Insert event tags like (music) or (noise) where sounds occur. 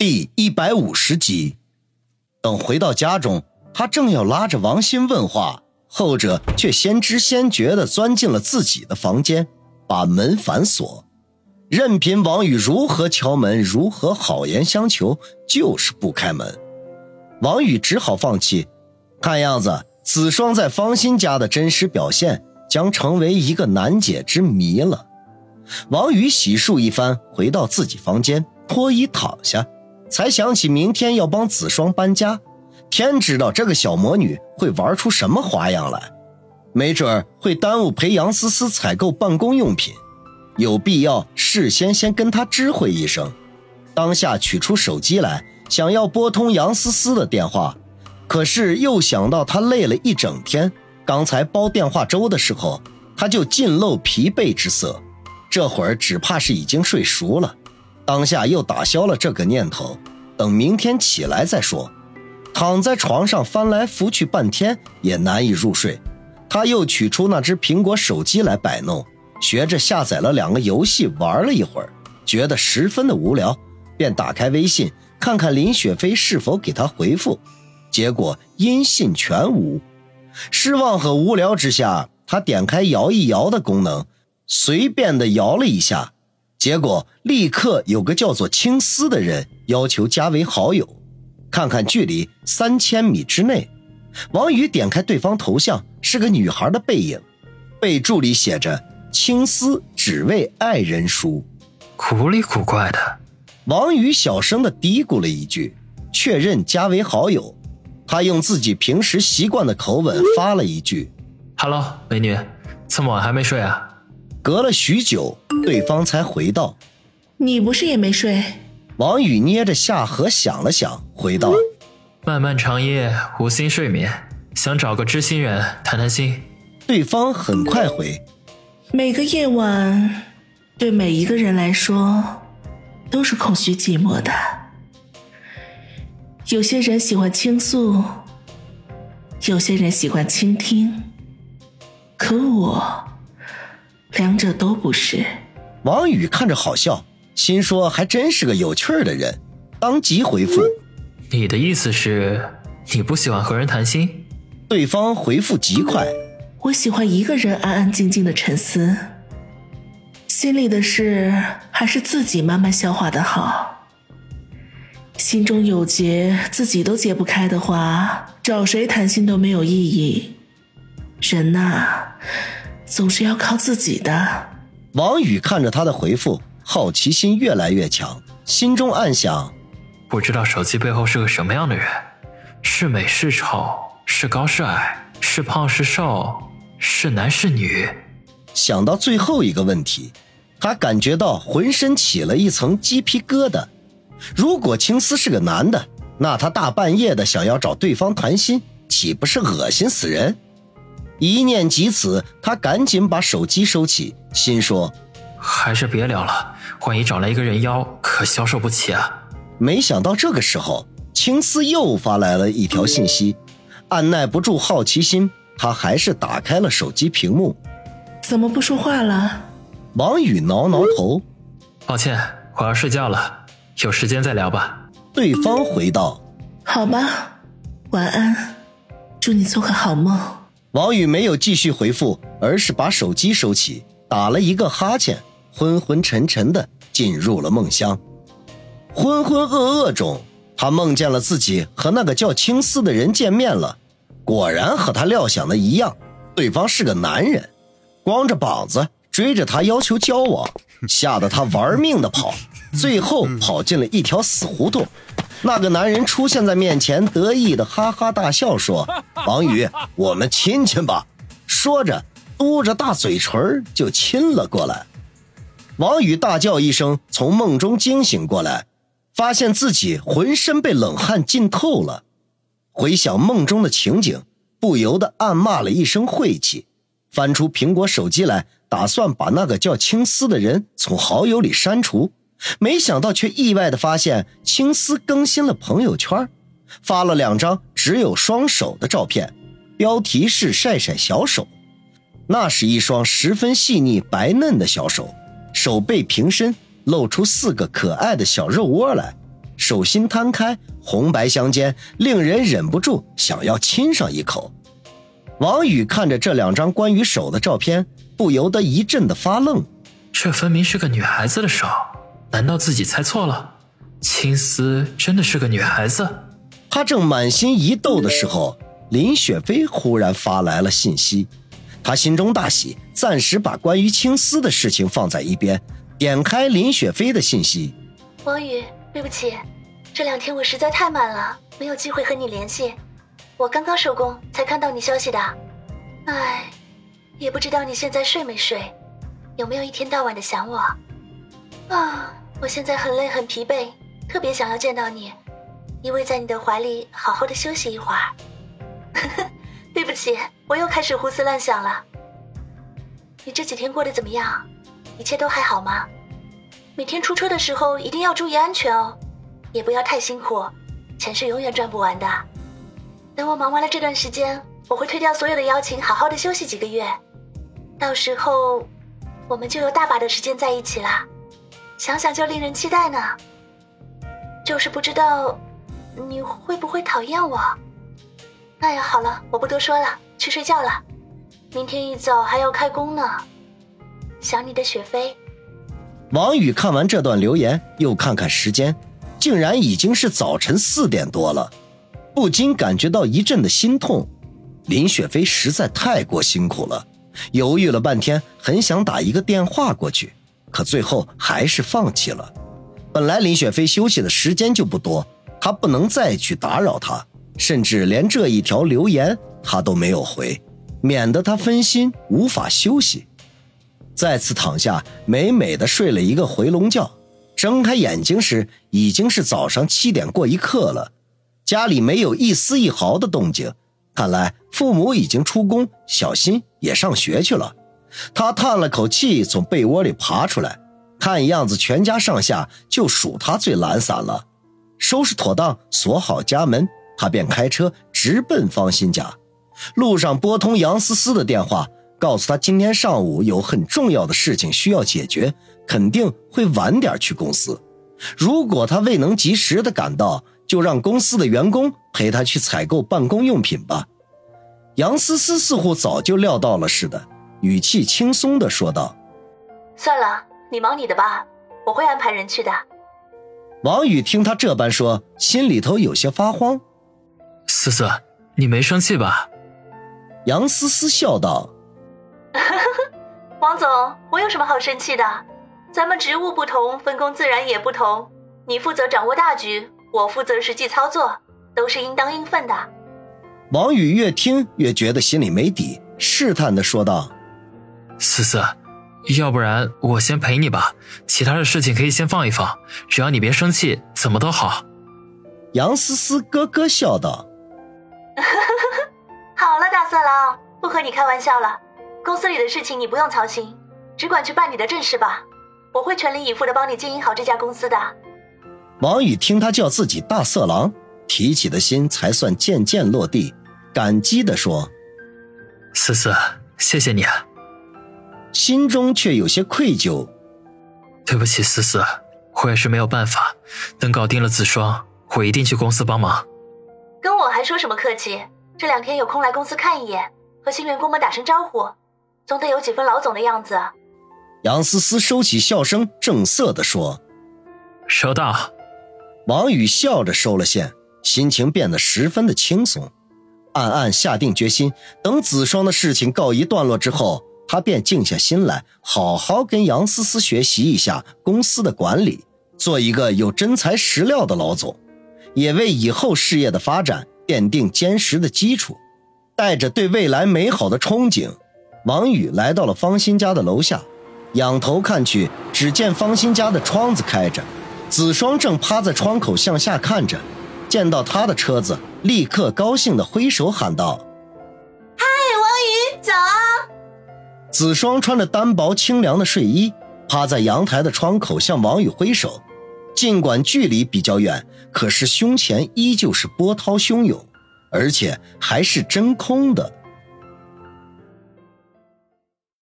第一百五十集。等回到家中，他正要拉着王鑫问话，后者却先知先觉地钻进了自己的房间，把门反锁。任凭王宇如何敲门，如何好言相求，就是不开门。王宇只好放弃。看样子，子双在方心家的真实表现将成为一个难解之谜了。王宇洗漱一番，回到自己房间，脱衣躺下，才想起明天要帮子双搬家。天知道这个小魔女会玩出什么花样来，没准会耽误陪杨思思采购办公用品。有必要事先先跟她知会一声。当下取出手机来，想要拨通杨思思的电话，可是又想到她累了一整天，刚才煲电话粥的时候，她就尽露疲惫之色。这会儿只怕是已经睡熟了，当下又打消了这个念头，等明天起来再说。躺在床上翻来覆去半天也难以入睡，他又取出那只苹果手机来摆弄，学着下载了两个游戏玩了一会儿，觉得十分的无聊，便打开微信看看林雪飞是否给他回复，结果音信全无。失望和无聊之下，他点开摇一摇的功能。随便的摇了一下，结果立刻有个叫做青丝的人要求加为好友，看看距离三千米之内。王宇点开对方头像，是个女孩的背影，备注里写着“青丝只为爱人书”，古里古怪的。王宇小声的嘀咕了一句，确认加为好友。他用自己平时习惯的口吻发了一句：“Hello，美女，这么晚还没睡啊？”隔了许久，对方才回道：“你不是也没睡？”王宇捏着下颌想了想，回道：“漫漫长夜无心睡眠，想找个知心人谈谈心。”对方很快回：“每个夜晚，对每一个人来说，都是空虚寂寞的。有些人喜欢倾诉，有些人喜欢倾听，可我……”两者都不是。王宇看着好笑，心说还真是个有趣儿的人，当即回复：“你的意思是，你不喜欢和人谈心？”对方回复极快：“我喜欢一个人安安静静的沉思，心里的事还是自己慢慢消化的好。心中有结，自己都解不开的话，找谁谈心都没有意义。人呐。”总是要靠自己的。王宇看着他的回复，好奇心越来越强，心中暗想：不知道手机背后是个什么样的人，是美是丑，是高是矮，是胖是瘦，是男是女。想到最后一个问题，他感觉到浑身起了一层鸡皮疙瘩。如果青丝是个男的，那他大半夜的想要找对方谈心，岂不是恶心死人？一念及此，他赶紧把手机收起，心说：“还是别聊了，万一找来一个人妖，可消受不起啊！”没想到这个时候，青丝又发来了一条信息，按耐不住好奇心，他还是打开了手机屏幕。怎么不说话了？王宇挠挠头：“抱歉，我要睡觉了，有时间再聊吧。”对方回道：“好吧，晚安，祝你做个好梦。”王宇没有继续回复，而是把手机收起，打了一个哈欠，昏昏沉沉的进入了梦乡。浑浑噩噩中，他梦见了自己和那个叫青丝的人见面了。果然和他料想的一样，对方是个男人，光着膀子追着他要求交往，吓得他玩命的跑，最后跑进了一条死胡同。那个男人出现在面前，得意的哈哈大笑，说：“ (laughs) 王宇，我们亲亲吧。”说着，嘟着大嘴唇就亲了过来。王宇大叫一声，从梦中惊醒过来，发现自己浑身被冷汗浸透了。回想梦中的情景，不由得暗骂了一声晦气，翻出苹果手机来，打算把那个叫青丝的人从好友里删除。没想到，却意外的发现青丝更新了朋友圈，发了两张只有双手的照片，标题是“晒晒小手”。那是一双十分细腻白嫩的小手，手背平伸，露出四个可爱的小肉窝来，手心摊开，红白相间，令人忍不住想要亲上一口。王宇看着这两张关于手的照片，不由得一阵的发愣。这分明是个女孩子的手，难道自己猜错了？青丝真的是个女孩子？他正满心疑窦的时候，林雪飞忽然发来了信息。他心中大喜，暂时把关于青丝的事情放在一边，点开林雪飞的信息。王宇，对不起，这两天我实在太忙了，没有机会和你联系。我刚刚收工才看到你消息的。唉，也不知道你现在睡没睡，有没有一天到晚的想我？啊，我现在很累很疲惫，特别想要见到你，依偎在你的怀里，好好的休息一会儿。(laughs) 对不起，我又开始胡思乱想了。你这几天过得怎么样？一切都还好吗？每天出车的时候一定要注意安全哦，也不要太辛苦，钱是永远赚不完的。等我忙完了这段时间，我会推掉所有的邀请，好好的休息几个月。到时候，我们就有大把的时间在一起了，想想就令人期待呢。就是不知道你会不会讨厌我？哎呀，好了，我不多说了，去睡觉了。明天一早还要开工呢。想你的雪飞。王宇看完这段留言，又看看时间，竟然已经是早晨四点多了，不禁感觉到一阵的心痛。林雪飞实在太过辛苦了，犹豫了半天，很想打一个电话过去，可最后还是放弃了。本来林雪飞休息的时间就不多，他不能再去打扰他，甚至连这一条留言他都没有回，免得他分心无法休息。再次躺下，美美的睡了一个回笼觉。睁开眼睛时，已经是早上七点过一刻了。家里没有一丝一毫的动静，看来父母已经出宫，小新也上学去了。他叹了口气，从被窝里爬出来，看样子全家上下就属他最懒散了。收拾妥当，锁好家门，他便开车直奔方心家。路上拨通杨思思的电话。告诉他今天上午有很重要的事情需要解决，肯定会晚点去公司。如果他未能及时的赶到，就让公司的员工陪他去采购办公用品吧。杨思思似乎早就料到了似的，语气轻松的说道：“算了，你忙你的吧，我会安排人去的。”王宇听他这般说，心里头有些发慌。思思，你没生气吧？杨思思笑道。(laughs) 王总，我有什么好生气的？咱们职务不同，分工自然也不同。你负责掌握大局，我负责实际操作，都是应当应分的。王宇越听越觉得心里没底，试探的说道：“思思，要不然我先陪你吧，其他的事情可以先放一放，只要你别生气，怎么都好。”杨思思咯咯笑道：(laughs) “好了，大色狼，不和你开玩笑了。”公司里的事情你不用操心，只管去办你的正事吧。我会全力以赴的帮你经营好这家公司的。王宇听他叫自己大色狼，提起的心才算渐渐落地，感激的说：“思思，谢谢你。”心中却有些愧疚。对不起，思思，我也是没有办法。等搞定了子双，我一定去公司帮忙。跟我还说什么客气？这两天有空来公司看一眼，和新员工们打声招呼。总得有几分老总的样子。杨思思收起笑声，正色地说：“收到。”王宇笑着收了线，心情变得十分的轻松，暗暗下定决心，等子双的事情告一段落之后，他便静下心来，好好跟杨思思学习一下公司的管理，做一个有真材实料的老总，也为以后事业的发展奠定坚实的基础。带着对未来美好的憧憬。王宇来到了方新家的楼下，仰头看去，只见方新家的窗子开着，子双正趴在窗口向下看着。见到他的车子，立刻高兴地挥手喊道：“子双穿着单薄清凉的睡衣，趴在阳台的窗口向王宇挥手。尽管距离比较远，可是胸前依旧是波涛汹涌，而且还是真空的。